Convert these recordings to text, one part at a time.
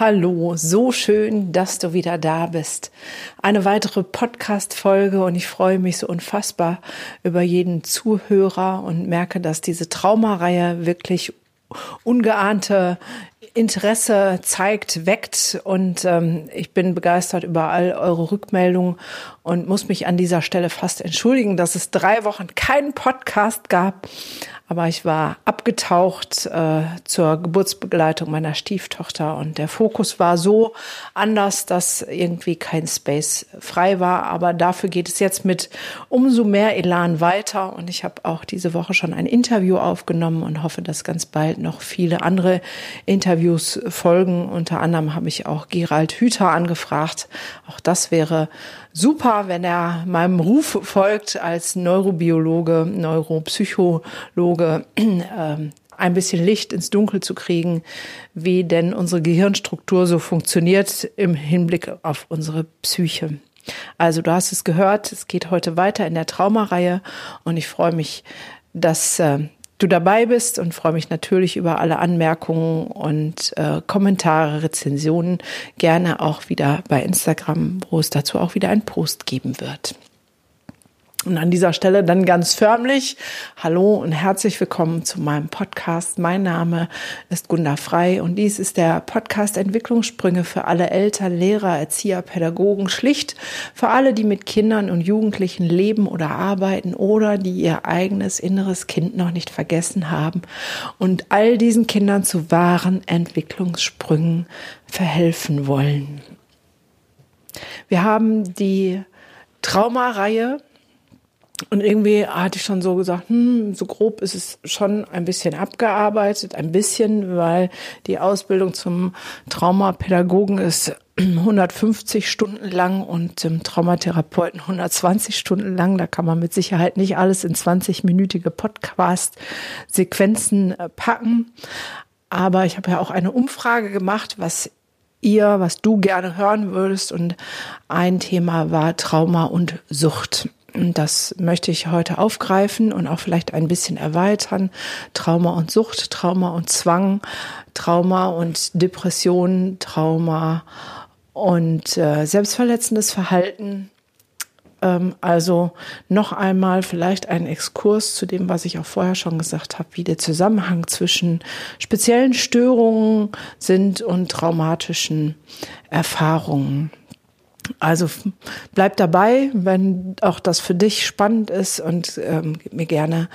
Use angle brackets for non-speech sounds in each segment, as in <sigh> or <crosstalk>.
Hallo, so schön, dass du wieder da bist. Eine weitere Podcast-Folge und ich freue mich so unfassbar über jeden Zuhörer und merke, dass diese Traumareihe wirklich ungeahnte Interesse zeigt, weckt und ähm, ich bin begeistert über all eure Rückmeldungen und muss mich an dieser Stelle fast entschuldigen, dass es drei Wochen keinen Podcast gab. Aber ich war abgetaucht äh, zur Geburtsbegleitung meiner Stieftochter und der Fokus war so anders, dass irgendwie kein Space frei war. Aber dafür geht es jetzt mit umso mehr Elan weiter. Und ich habe auch diese Woche schon ein Interview aufgenommen und hoffe, dass ganz bald noch viele andere Interviews folgen. Unter anderem habe ich auch Gerald Hüther angefragt. Auch das wäre super, wenn er meinem Ruf folgt als Neurobiologe, Neuropsychologe, <clears throat> äh, ein bisschen Licht ins Dunkel zu kriegen, wie denn unsere Gehirnstruktur so funktioniert im Hinblick auf unsere Psyche. Also du hast es gehört, es geht heute weiter in der Traumareihe und ich freue mich, dass äh, du dabei bist und freue mich natürlich über alle Anmerkungen und äh, Kommentare, Rezensionen. Gerne auch wieder bei Instagram, wo es dazu auch wieder einen Post geben wird. Und an dieser Stelle dann ganz förmlich Hallo und herzlich willkommen zu meinem Podcast. Mein Name ist Gunda Frei und dies ist der Podcast Entwicklungssprünge für alle Eltern, Lehrer, Erzieher, Pädagogen, schlicht für alle, die mit Kindern und Jugendlichen leben oder arbeiten oder die ihr eigenes inneres Kind noch nicht vergessen haben und all diesen Kindern zu wahren Entwicklungssprüngen verhelfen wollen. Wir haben die Traumareihe und irgendwie hatte ich schon so gesagt, hm, so grob ist es schon ein bisschen abgearbeitet, ein bisschen, weil die Ausbildung zum Traumapädagogen ist <clears throat> 150 Stunden lang und dem Traumatherapeuten 120 Stunden lang. Da kann man mit Sicherheit nicht alles in 20-minütige Podcast-Sequenzen äh, packen. Aber ich habe ja auch eine Umfrage gemacht, was ihr, was du gerne hören würdest. Und ein Thema war Trauma und Sucht. Das möchte ich heute aufgreifen und auch vielleicht ein bisschen erweitern. Trauma und Sucht, Trauma und Zwang, Trauma und Depression, Trauma und äh, selbstverletzendes Verhalten. Ähm, also noch einmal vielleicht ein Exkurs zu dem, was ich auch vorher schon gesagt habe, wie der Zusammenhang zwischen speziellen Störungen sind und traumatischen Erfahrungen. Also bleib dabei, wenn auch das für dich spannend ist und ähm, gib mir gerne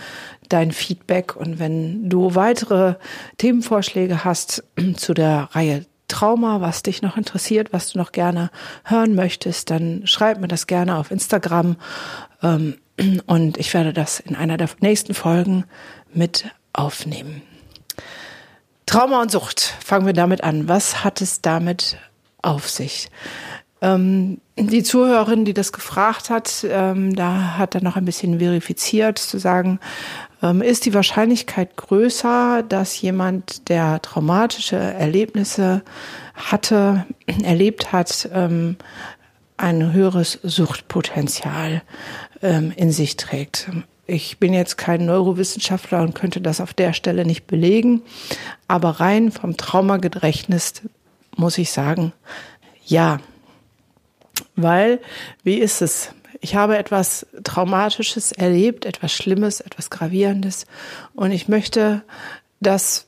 dein Feedback. Und wenn du weitere Themenvorschläge hast <clears throat> zu der Reihe Trauma, was dich noch interessiert, was du noch gerne hören möchtest, dann schreib mir das gerne auf Instagram. Ähm, <clears throat> und ich werde das in einer der nächsten Folgen mit aufnehmen. Trauma und Sucht. Fangen wir damit an. Was hat es damit auf sich? Ähm, die Zuhörerin, die das gefragt hat, ähm, da hat er noch ein bisschen verifiziert, zu sagen, ähm, ist die Wahrscheinlichkeit größer, dass jemand, der traumatische Erlebnisse hatte, <clears throat> erlebt hat, ähm, ein höheres Suchtpotenzial ähm, in sich trägt. Ich bin jetzt kein Neurowissenschaftler und könnte das auf der Stelle nicht belegen, aber rein vom Traumagedächtnis muss ich sagen, ja, weil, wie ist es? Ich habe etwas Traumatisches erlebt, etwas Schlimmes, etwas Gravierendes und ich möchte das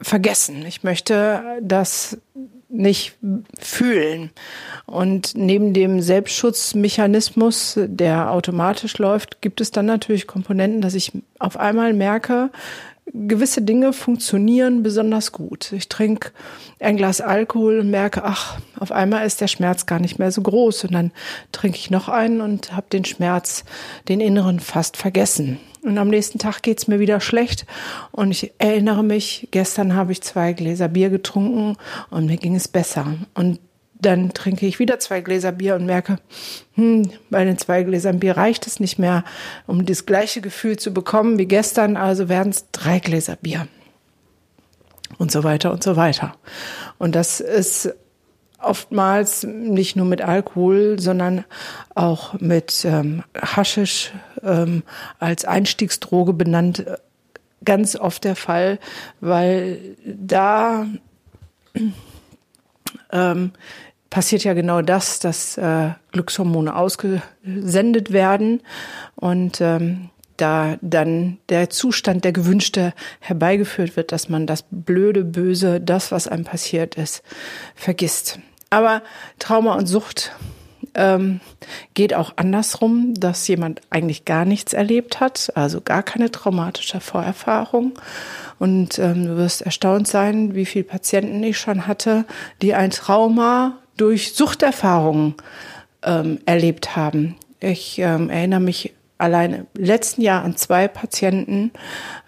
vergessen. Ich möchte das nicht fühlen. Und neben dem Selbstschutzmechanismus, der automatisch läuft, gibt es dann natürlich Komponenten, dass ich auf einmal merke, gewisse Dinge funktionieren besonders gut. Ich trinke ein Glas Alkohol und merke, ach, auf einmal ist der Schmerz gar nicht mehr so groß. Und dann trinke ich noch einen und habe den Schmerz, den inneren, fast vergessen. Und am nächsten Tag geht's mir wieder schlecht. Und ich erinnere mich, gestern habe ich zwei Gläser Bier getrunken und mir ging es besser. Und dann trinke ich wieder zwei Gläser Bier und merke, hm, bei den zwei Gläsern Bier reicht es nicht mehr, um das gleiche Gefühl zu bekommen wie gestern, also werden es drei Gläser Bier. Und so weiter und so weiter. Und das ist oftmals nicht nur mit Alkohol, sondern auch mit ähm, Haschisch ähm, als Einstiegsdroge benannt, ganz oft der Fall, weil da ähm, passiert ja genau das, dass äh, Glückshormone ausgesendet werden und ähm, da dann der Zustand, der gewünschte, herbeigeführt wird, dass man das Blöde, Böse, das, was einem passiert ist, vergisst. Aber Trauma und Sucht ähm, geht auch andersrum, dass jemand eigentlich gar nichts erlebt hat, also gar keine traumatische Vorerfahrung. Und ähm, du wirst erstaunt sein, wie viele Patienten ich schon hatte, die ein Trauma durch Suchterfahrungen ähm, erlebt haben. Ich ähm, erinnere mich allein im letzten Jahr an zwei Patienten.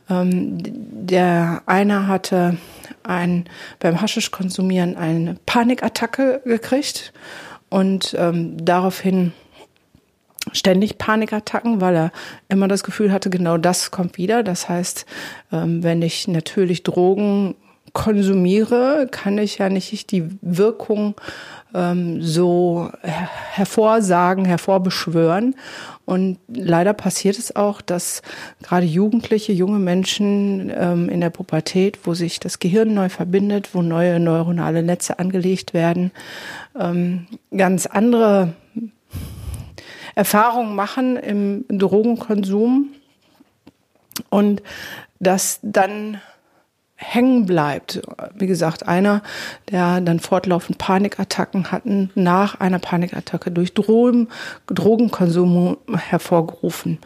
Ähm, der eine hatte ein, beim Haschisch konsumieren eine Panikattacke gekriegt und ähm, daraufhin ständig Panikattacken, weil er immer das Gefühl hatte, genau das kommt wieder. Das heißt, ähm, wenn ich natürlich Drogen konsumiere, kann ich ja nicht die Wirkung ähm, so hervorsagen, hervorbeschwören. Und leider passiert es auch, dass gerade Jugendliche, junge Menschen ähm, in der Pubertät, wo sich das Gehirn neu verbindet, wo neue neuronale Netze angelegt werden, ähm, ganz andere Erfahrungen machen im Drogenkonsum und das dann hängen bleibt. Wie gesagt, einer, der dann fortlaufend Panikattacken hatten, nach einer Panikattacke durch Drogen, Drogenkonsum hervorgerufen.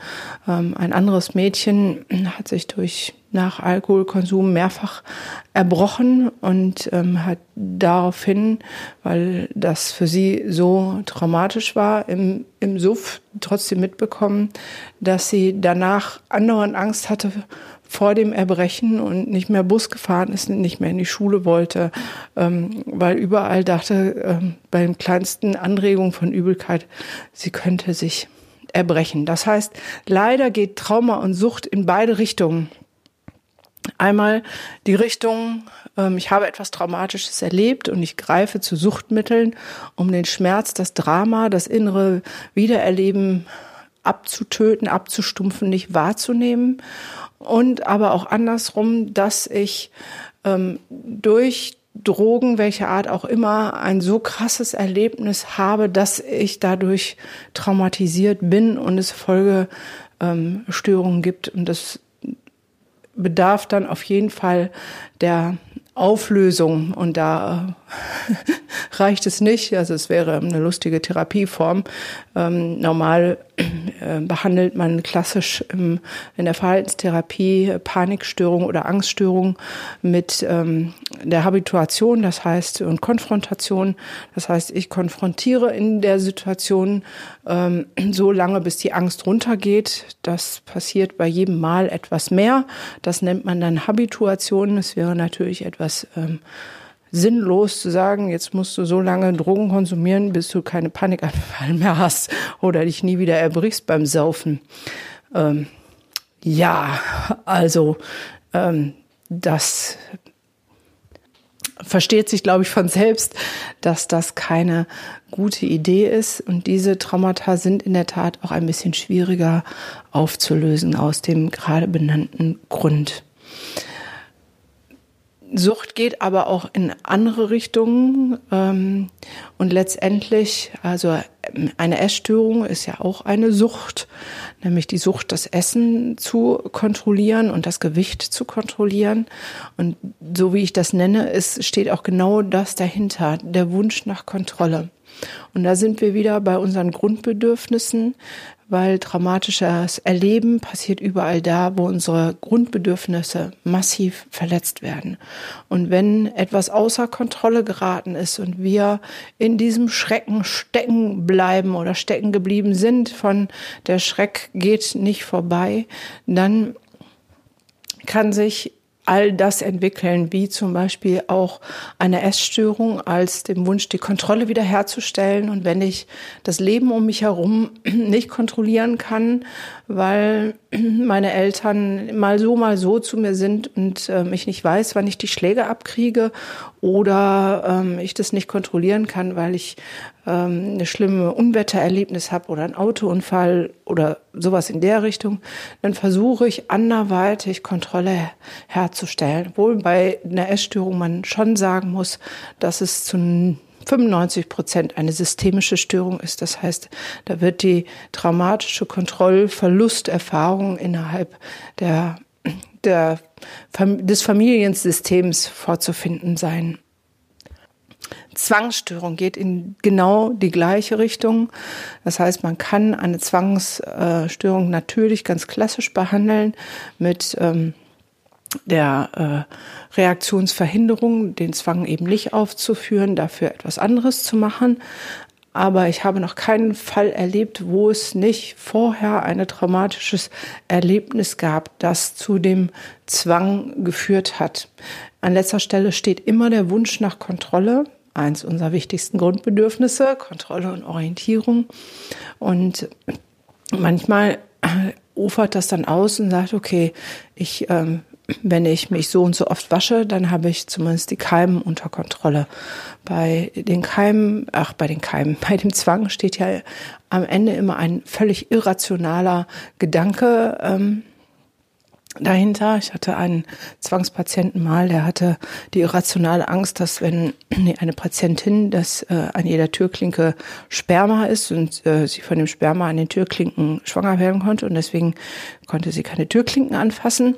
Ähm, ein anderes Mädchen hat sich durch nach Alkoholkonsum mehrfach erbrochen und ähm, hat daraufhin, weil das für sie so traumatisch war, im, im Suff trotzdem mitbekommen, dass sie danach andauernd Angst hatte vor dem Erbrechen und nicht mehr Bus gefahren ist, nicht mehr in die Schule wollte, ähm, weil überall dachte, ähm, bei den kleinsten Anregungen von Übelkeit, sie könnte sich erbrechen. Das heißt, leider geht Trauma und Sucht in beide Richtungen. Einmal die Richtung, ähm, ich habe etwas Traumatisches erlebt und ich greife zu Suchtmitteln, um den Schmerz, das Drama, das innere Wiedererleben abzutöten, abzustumpfen, nicht wahrzunehmen und aber auch andersrum, dass ich ähm, durch Drogen, welcher Art auch immer, ein so krasses Erlebnis habe, dass ich dadurch traumatisiert bin und es Folgestörungen ähm, gibt. Und das bedarf dann auf jeden Fall der Auflösung und da <laughs> reicht es nicht. Also es wäre eine lustige Therapieform. Ähm, normal äh, behandelt man klassisch im, in der Verhaltenstherapie Panikstörung oder Angststörung mit ähm, der Habituation, das heißt und Konfrontation. Das heißt, ich konfrontiere in der Situation ähm, <clears throat> so lange, bis die Angst runtergeht. Das passiert bei jedem Mal etwas mehr. Das nennt man dann Habituation. Das wäre natürlich etwas ähm, sinnlos zu sagen, jetzt musst du so lange Drogen konsumieren, bis du keine Panikanfall <laughs> mehr hast oder dich nie wieder erbrichst beim Saufen. Ähm, ja, also ähm, das versteht sich, glaube ich, von selbst, dass das keine gute Idee ist. Und diese Traumata sind in der Tat auch ein bisschen schwieriger aufzulösen aus dem gerade benannten Grund. Sucht geht aber auch in andere Richtungen ähm, und letztendlich, also eine Essstörung ist ja auch eine Sucht, nämlich die Sucht, das Essen zu kontrollieren und das Gewicht zu kontrollieren. Und so wie ich das nenne, es steht auch genau das dahinter, der Wunsch nach Kontrolle. Und da sind wir wieder bei unseren Grundbedürfnissen, weil traumatisches Erleben passiert überall da, wo unsere Grundbedürfnisse massiv verletzt werden. Und wenn etwas außer Kontrolle geraten ist und wir in diesem Schrecken stecken bleiben oder stecken geblieben sind von der Schreck geht nicht vorbei, dann kann sich all das entwickeln, wie zum Beispiel auch eine Essstörung als dem Wunsch, die Kontrolle wiederherzustellen. Und wenn ich das Leben um mich herum <clears throat> nicht kontrollieren kann, weil <clears throat> meine Eltern mal so, mal so zu mir sind und ähm, ich nicht weiß, wann ich die Schläge abkriege oder ähm, ich das nicht kontrollieren kann, weil ich ähm, eine schlimme Unwettererlebnis habe oder einen Autounfall oder sowas in der Richtung, dann versuche ich anderweitig Kontrolle herzustellen. Obwohl bei einer Essstörung man schon sagen muss, dass es zu 95 Prozent eine systemische Störung ist. Das heißt, da wird die traumatische Kontrollverlusterfahrung innerhalb der, der, des Familiensystems vorzufinden sein. Zwangsstörung geht in genau die gleiche Richtung. Das heißt, man kann eine Zwangsstörung natürlich ganz klassisch behandeln mit ähm, der äh, Reaktionsverhinderung, den Zwang eben nicht aufzuführen, dafür etwas anderes zu machen. Aber ich habe noch keinen Fall erlebt, wo es nicht vorher ein traumatisches Erlebnis gab, das zu dem Zwang geführt hat. An letzter Stelle steht immer der Wunsch nach Kontrolle, eins unserer wichtigsten Grundbedürfnisse, Kontrolle und Orientierung. Und manchmal ufert das dann aus und sagt, okay, ich ähm, wenn ich mich so und so oft wasche, dann habe ich zumindest die Keimen unter Kontrolle. Bei den Keimen, ach, bei den Keimen, <laughs> bei dem Zwang steht ja am Ende immer ein völlig irrationaler Gedanke ähm, dahinter. Ich hatte einen Zwangspatienten mal, der hatte die irrationale Angst, dass wenn <clears throat> eine Patientin, dass äh, an jeder Türklinke Sperma ist und äh, sie von dem Sperma an den Türklinken schwanger werden konnte und deswegen konnte sie keine Türklinken anfassen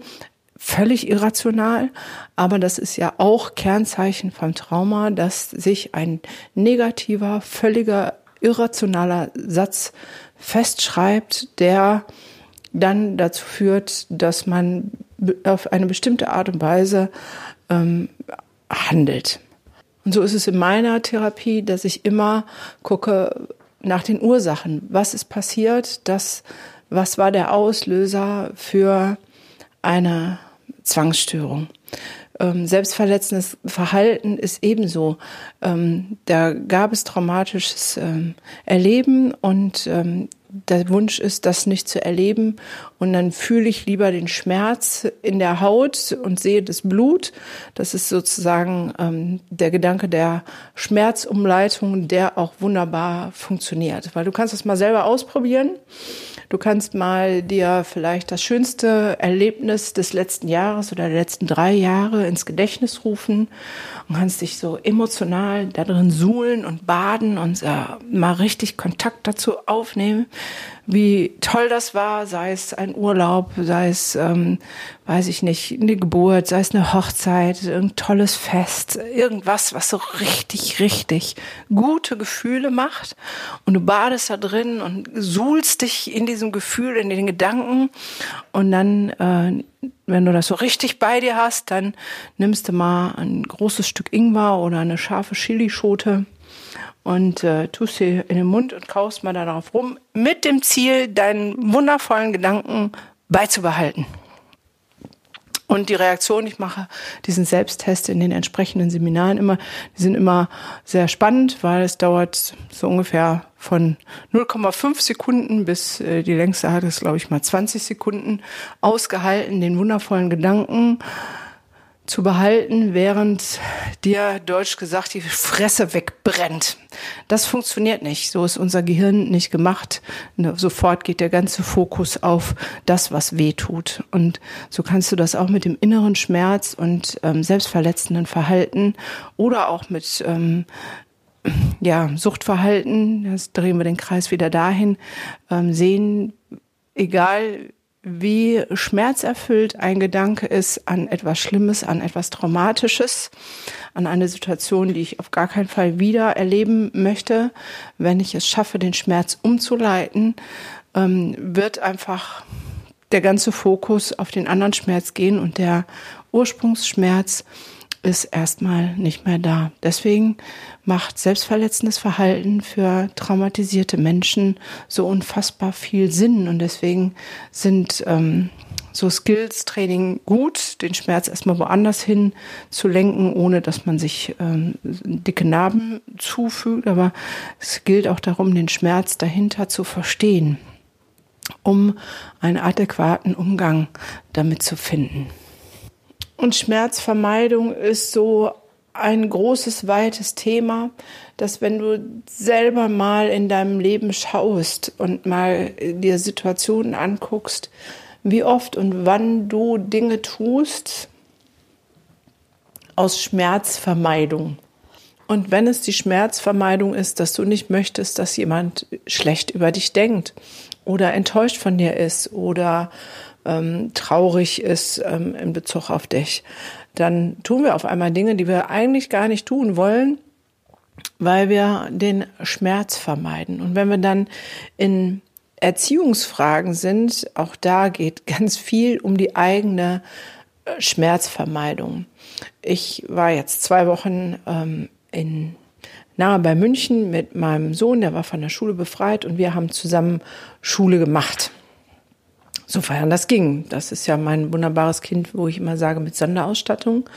völlig irrational, aber das ist ja auch Kernzeichen vom Trauma, dass sich ein negativer, völliger, irrationaler Satz festschreibt, der dann dazu führt, dass man auf eine bestimmte Art und Weise ähm, handelt. Und so ist es in meiner Therapie, dass ich immer gucke nach den Ursachen. Was ist passiert? Das, was war der Auslöser für eine Zwangsstörung. Ähm, selbstverletzendes Verhalten ist ebenso. Ähm, da gab es traumatisches ähm, Erleben und ähm, der Wunsch ist, das nicht zu erleben. Und dann fühle ich lieber den Schmerz in der Haut und sehe das Blut. Das ist sozusagen ähm, der Gedanke der Schmerzumleitung, der auch wunderbar funktioniert. Weil du kannst das mal selber ausprobieren. Du kannst mal dir vielleicht das schönste Erlebnis des letzten Jahres oder der letzten drei Jahre ins Gedächtnis rufen und kannst dich so emotional da drin suhlen und baden und äh, mal richtig Kontakt dazu aufnehmen, wie toll das war, sei es ein Urlaub, sei es, ähm, weiß ich nicht, eine Geburt, sei es eine Hochzeit, ein tolles Fest, irgendwas, was so richtig, richtig gute Gefühle macht. Und du badest da drin und suhlst dich in diesem Gefühl, in den Gedanken. Und dann, äh, wenn du das so richtig bei dir hast, dann nimmst du mal ein großes Stück Ingwer oder eine scharfe Chilischote und äh, tust sie in den Mund und kaust mal darauf rum, mit dem Ziel, deinen wundervollen Gedanken beizubehalten. Und die Reaktion, ich mache diesen Selbsttest in den entsprechenden Seminaren immer, die sind immer sehr spannend, weil es dauert so ungefähr von 0,5 Sekunden bis äh, die längste hat es, glaube ich, mal 20 Sekunden ausgehalten, den wundervollen Gedanken zu behalten, während dir deutsch gesagt die Fresse wegbrennt. Das funktioniert nicht. So ist unser Gehirn nicht gemacht. Ne, sofort geht der ganze Fokus auf das, was weh tut. Und so kannst du das auch mit dem inneren Schmerz und ähm, selbstverletzenden Verhalten oder auch mit ähm, ja, Suchtverhalten, das drehen wir den Kreis wieder dahin, ähm, sehen, egal wie schmerzerfüllt ein Gedanke ist an etwas Schlimmes, an etwas Traumatisches, an eine Situation, die ich auf gar keinen Fall wieder erleben möchte. Wenn ich es schaffe, den Schmerz umzuleiten, ähm, wird einfach der ganze Fokus auf den anderen Schmerz gehen und der Ursprungsschmerz ist erstmal nicht mehr da. Deswegen macht selbstverletzendes Verhalten für traumatisierte Menschen so unfassbar viel Sinn und deswegen sind ähm, so Skills-Training gut, den Schmerz erstmal woanders hin zu lenken, ohne dass man sich ähm, dicke Narben zufügt. Aber es gilt auch darum, den Schmerz dahinter zu verstehen. um einen adäquaten Umgang damit zu finden. Und Schmerzvermeidung ist so ein großes, weites Thema, dass wenn du selber mal in deinem Leben schaust und mal dir Situationen anguckst, wie oft und wann du Dinge tust aus Schmerzvermeidung. Und wenn es die Schmerzvermeidung ist, dass du nicht möchtest, dass jemand schlecht über dich denkt oder enttäuscht von dir ist oder ähm, traurig ist ähm, in Bezug auf dich, dann tun wir auf einmal Dinge, die wir eigentlich gar nicht tun wollen, weil wir den Schmerz vermeiden. Und wenn wir dann in Erziehungsfragen sind, auch da geht ganz viel um die eigene äh, Schmerzvermeidung. Ich war jetzt zwei Wochen ähm, in nahe bei München mit meinem Sohn, der war von der Schule befreit und wir haben zusammen Schule gemacht. Sofern das ging. Das ist ja mein wunderbares Kind, wo ich immer sage, mit Sonderausstattung.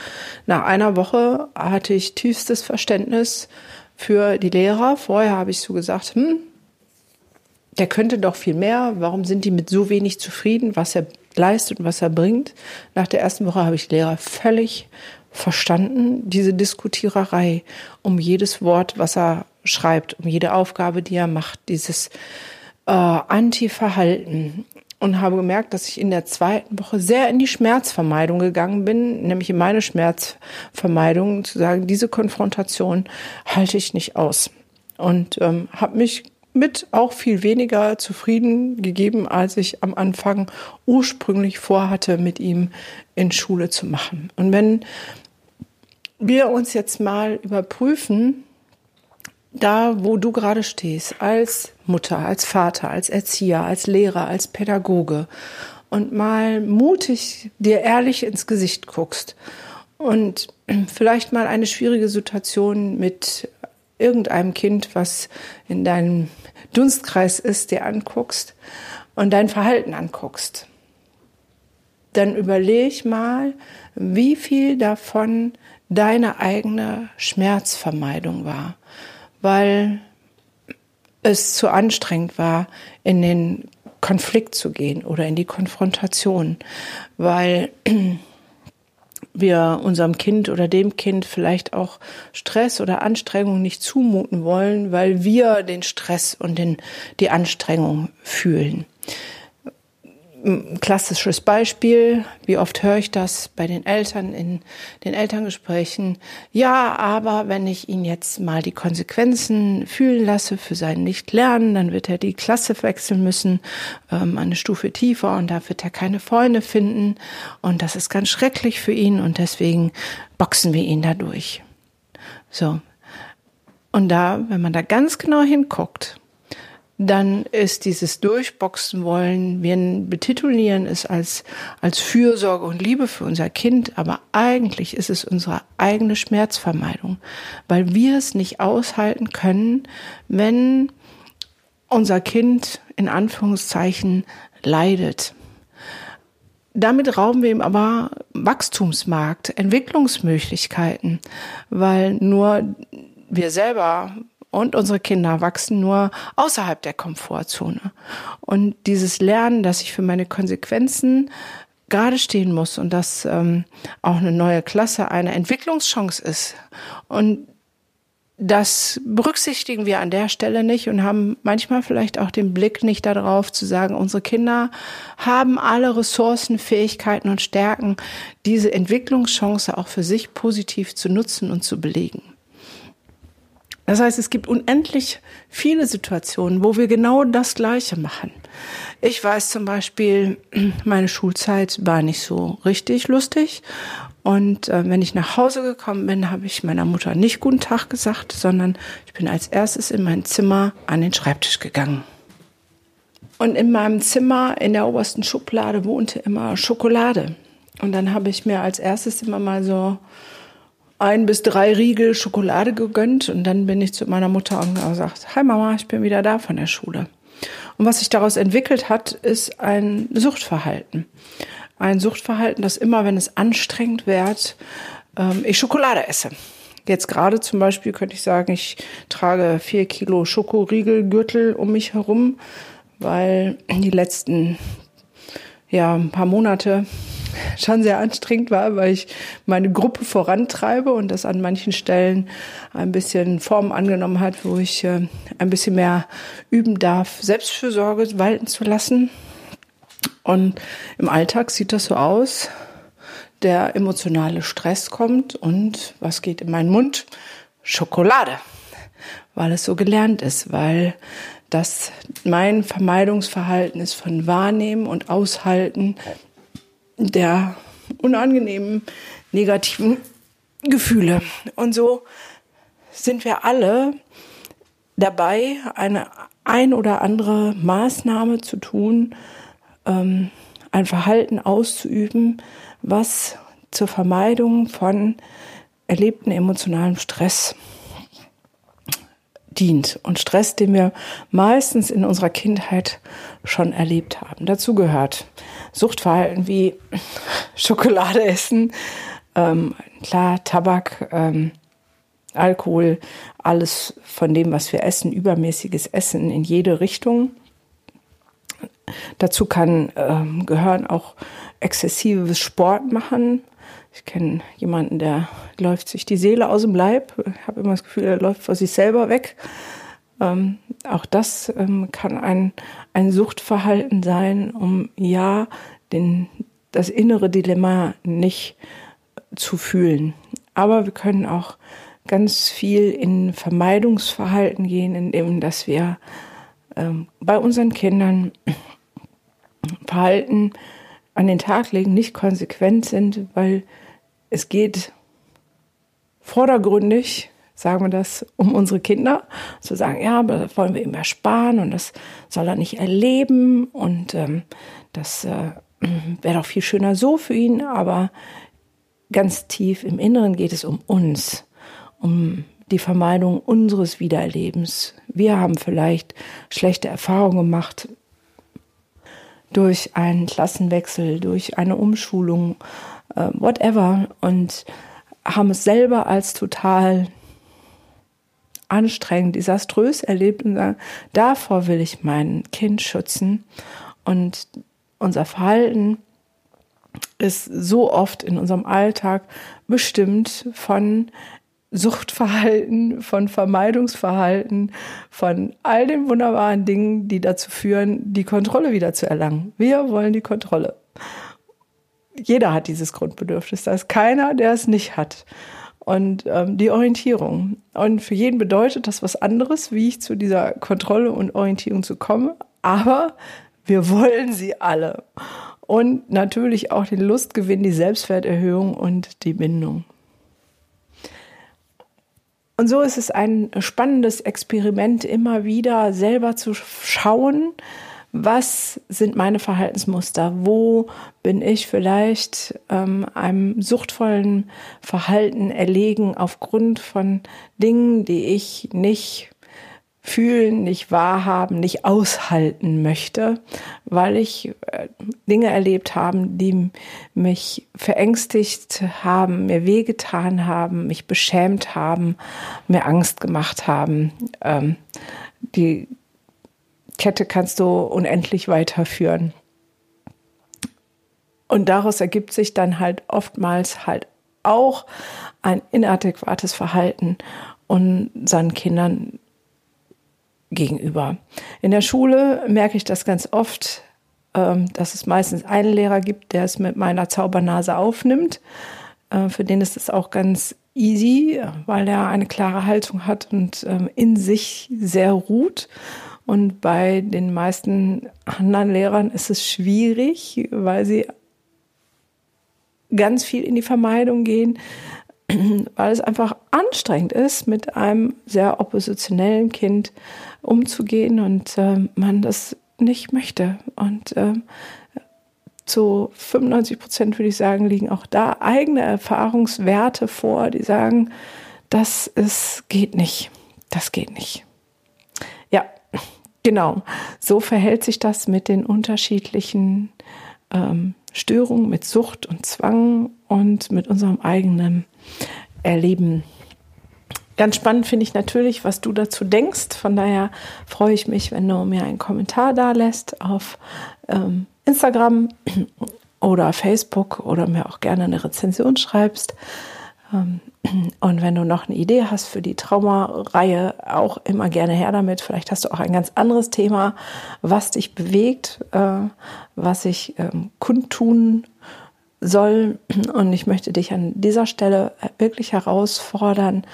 Nach einer Woche hatte ich tiefstes Verständnis für die Lehrer. Vorher habe ich so gesagt, hm, der könnte doch viel mehr. Warum sind die mit so wenig zufrieden, was er leistet und was er bringt? Nach der ersten Woche habe ich Lehrer völlig verstanden, diese Diskutiererei um jedes Wort, was er schreibt, um jede Aufgabe, die er macht, dieses äh, Anti-Verhalten. Und habe gemerkt, dass ich in der zweiten Woche sehr in die Schmerzvermeidung gegangen bin, nämlich in meine Schmerzvermeidung, zu sagen, diese Konfrontation halte ich nicht aus. Und ähm, habe mich mit auch viel weniger zufrieden gegeben, als ich am Anfang ursprünglich vorhatte, mit ihm in Schule zu machen. Und wenn wir uns jetzt mal überprüfen, da wo du gerade stehst, als Mutter, als Vater, als Erzieher, als Lehrer, als Pädagoge und mal mutig dir ehrlich ins Gesicht guckst und <clears throat> vielleicht mal eine schwierige Situation mit irgendeinem Kind, was in deinem Dunstkreis ist, dir anguckst und dein Verhalten anguckst, dann überleg mal, wie viel davon deine eigene Schmerzvermeidung war, weil es zu anstrengend war, in den Konflikt zu gehen oder in die Konfrontation, weil <clears throat> wir unserem Kind oder dem Kind vielleicht auch Stress oder Anstrengung nicht zumuten wollen, weil wir den Stress und den, die Anstrengung fühlen klassisches Beispiel, wie oft höre ich das bei den Eltern in den Elterngesprächen? Ja, aber wenn ich ihn jetzt mal die Konsequenzen fühlen lasse für sein Nichtlernen, dann wird er die Klasse wechseln müssen, ähm, eine Stufe tiefer und da wird er keine Freunde finden und das ist ganz schrecklich für ihn und deswegen boxen wir ihn dadurch. So. Und da, wenn man da ganz genau hinguckt, dann ist dieses Durchboxen wollen, wir betitulieren es als, als Fürsorge und Liebe für unser Kind, aber eigentlich ist es unsere eigene Schmerzvermeidung, weil wir es nicht aushalten können, wenn unser Kind in Anführungszeichen leidet. Damit rauben wir ihm aber Wachstumsmarkt, Entwicklungsmöglichkeiten, weil nur wir selber und unsere Kinder wachsen nur außerhalb der Komfortzone. Und dieses Lernen, dass ich für meine Konsequenzen gerade stehen muss und dass ähm, auch eine neue Klasse eine Entwicklungschance ist. Und das berücksichtigen wir an der Stelle nicht und haben manchmal vielleicht auch den Blick nicht darauf zu sagen, unsere Kinder haben alle Ressourcen, Fähigkeiten und Stärken, diese Entwicklungschance auch für sich positiv zu nutzen und zu belegen. Das heißt, es gibt unendlich viele Situationen, wo wir genau das Gleiche machen. Ich weiß zum Beispiel, <clears throat> meine Schulzeit war nicht so richtig lustig. Und äh, wenn ich nach Hause gekommen bin, habe ich meiner Mutter nicht guten Tag gesagt, sondern ich bin als erstes in mein Zimmer an den Schreibtisch gegangen. Und in meinem Zimmer in der obersten Schublade wohnte immer Schokolade. Und dann habe ich mir als erstes immer mal so ein bis drei Riegel Schokolade gegönnt und dann bin ich zu meiner Mutter und gesagt, hi Mama, ich bin wieder da von der Schule. Und was sich daraus entwickelt hat, ist ein Suchtverhalten. Ein Suchtverhalten, das immer, wenn es anstrengend wird, ähm, ich Schokolade esse. Jetzt gerade zum Beispiel könnte ich sagen, ich trage vier Kilo Schokoriegelgürtel um mich herum, weil die letzten ja, ein paar Monate schon sehr anstrengend war, weil ich meine Gruppe vorantreibe und das an manchen Stellen ein bisschen Form angenommen hat, wo ich äh, ein bisschen mehr üben darf, Selbstfürsorge walten zu lassen. Und im Alltag sieht das so aus, der emotionale Stress kommt und was geht in meinen Mund? Schokolade, weil es so gelernt ist, weil das mein Vermeidungsverhalten ist von Wahrnehmen und Aushalten der unangenehmen negativen Gefühle. Und so sind wir alle dabei, eine ein oder andere Maßnahme zu tun, ähm, ein Verhalten auszuüben, was zur Vermeidung von erlebten emotionalem Stress dient und Stress, den wir meistens in unserer Kindheit schon erlebt haben. Dazu gehört Suchtverhalten wie <laughs> Schokolade essen, ähm, klar, Tabak, ähm, Alkohol, alles von dem, was wir essen, übermäßiges Essen in jede Richtung. Dazu kann ähm, gehören auch exzessives Sport machen. Ich kenne jemanden, der läuft sich die Seele aus dem Leib. Ich habe immer das Gefühl, er läuft vor sich selber weg. Ähm, auch das ähm, kann ein, ein Suchtverhalten sein, um ja den, das innere Dilemma nicht zu fühlen. Aber wir können auch ganz viel in Vermeidungsverhalten gehen, indem dass wir ähm, bei unseren Kindern Verhalten an den Tag legen, nicht konsequent sind, weil es geht vordergründig, sagen wir das, um unsere Kinder, zu sagen, ja, aber das wollen wir ihm ersparen und das soll er nicht erleben und ähm, das äh, <clears throat> wäre doch viel schöner so für ihn, aber ganz tief im Inneren geht es um uns, um die Vermeidung unseres Wiedererlebens. Wir haben vielleicht schlechte Erfahrungen gemacht durch einen Klassenwechsel, durch eine Umschulung, äh, whatever und haben es selber als total anstrengend, desaströs erlebt und sagen, davor will ich mein Kind schützen. Und unser Verhalten ist so oft in unserem Alltag bestimmt von Suchtverhalten, von Vermeidungsverhalten, von all den wunderbaren Dingen, die dazu führen, die Kontrolle wieder zu erlangen. Wir wollen die Kontrolle jeder hat dieses Grundbedürfnis. Da ist keiner, der es nicht hat. Und ähm, die Orientierung. Und für jeden bedeutet das was anderes, wie ich zu dieser Kontrolle und Orientierung zu kommen. Aber wir wollen sie alle. Und natürlich auch den Lustgewinn, die Selbstwerterhöhung und die Bindung. Und so ist es ein spannendes Experiment, immer wieder selber zu schauen, was sind meine Verhaltensmuster? Wo bin ich vielleicht ähm, einem suchtvollen Verhalten erlegen aufgrund von Dingen, die ich nicht fühlen, nicht wahrhaben, nicht aushalten möchte, weil ich äh, Dinge erlebt habe, die mich verängstigt haben, mir wehgetan haben, mich beschämt haben, mir Angst gemacht haben. Ähm, die Kette kannst du unendlich weiterführen. Und daraus ergibt sich dann halt oftmals halt auch ein inadäquates Verhalten unseren Kindern gegenüber. In der Schule merke ich das ganz oft, ähm, dass es meistens einen Lehrer gibt, der es mit meiner Zaubernase aufnimmt. Äh, für den ist es auch ganz easy, weil er eine klare Haltung hat und ähm, in sich sehr ruht und bei den meisten anderen Lehrern ist es schwierig, weil sie ganz viel in die Vermeidung gehen, <clears throat> weil es einfach anstrengend ist, mit einem sehr oppositionellen Kind umzugehen und äh, man das nicht möchte. Und äh, zu 95 Prozent würde ich sagen, liegen auch da eigene Erfahrungswerte vor, die sagen, das ist, geht nicht. Das geht nicht. Ja, Genau, so verhält sich das mit den unterschiedlichen ähm, Störungen, mit Sucht und Zwang und mit unserem eigenen Erleben Ganz spannend finde ich natürlich, was du dazu denkst. Von daher freue ich mich, wenn du mir einen Kommentar da lässt auf ähm, Instagram oder Facebook oder mir auch gerne eine Rezension schreibst. Ähm, und wenn du noch eine Idee hast für die Traumareihe, auch immer gerne her damit. Vielleicht hast du auch ein ganz anderes Thema, was dich bewegt, äh, was ich ähm, kundtun soll. Und ich möchte dich an dieser Stelle wirklich herausfordern,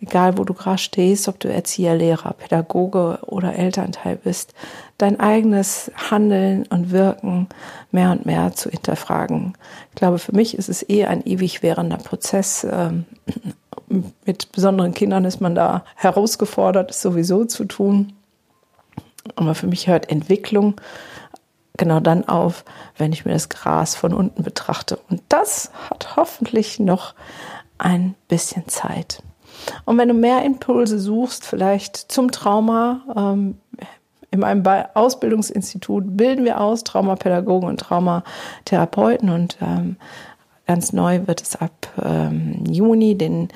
egal wo du gerade stehst, ob du Erzieher, Lehrer, Pädagoge oder Elternteil bist, dein eigenes Handeln und Wirken mehr und mehr zu hinterfragen. Ich glaube, für mich ist es eh ein ewig währender Prozess. Ähm, <clears throat> mit besonderen Kindern ist man da herausgefordert, es sowieso zu tun. Aber für mich hört Entwicklung genau dann auf, wenn ich mir das Gras von unten betrachte. Und das hat hoffentlich noch ein bisschen Zeit. Und wenn du mehr Impulse suchst, vielleicht zum Trauma, ähm, in meinem Ausbildungsinstitut bilden wir aus Traumapädagogen und Traumatherapeuten und ähm, ganz neu wird es ab ähm, Juni den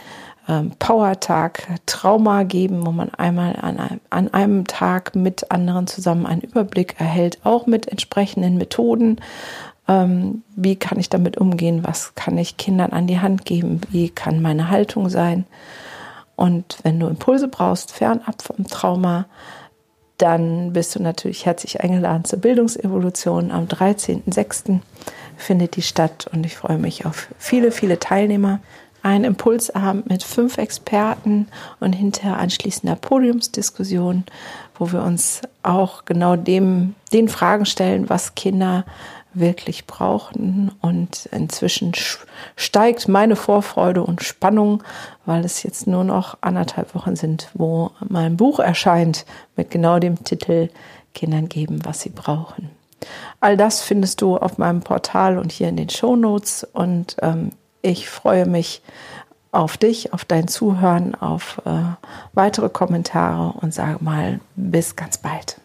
ähm, Power-Tag Trauma geben, wo man einmal an einem, an einem Tag mit anderen zusammen einen Überblick erhält, auch mit entsprechenden Methoden. Ähm, wie kann ich damit umgehen? Was kann ich Kindern an die Hand geben? Wie kann meine Haltung sein? Und wenn du Impulse brauchst, fernab vom Trauma, dann bist du natürlich herzlich eingeladen zur Bildungsevolution. Am 13.06. findet die statt und ich freue mich auf viele, viele Teilnehmer. Ein Impulsabend mit fünf Experten und hinterher anschließender Podiumsdiskussion, wo wir uns auch genau dem, den Fragen stellen, was Kinder wirklich brauchen. Und inzwischen steigt meine Vorfreude und Spannung, weil es jetzt nur noch anderthalb Wochen sind, wo mein Buch erscheint mit genau dem Titel Kindern geben, was sie brauchen. All das findest du auf meinem Portal und hier in den Show Notes. Und ähm, ich freue mich auf dich, auf dein Zuhören, auf äh, weitere Kommentare und sage mal bis ganz bald.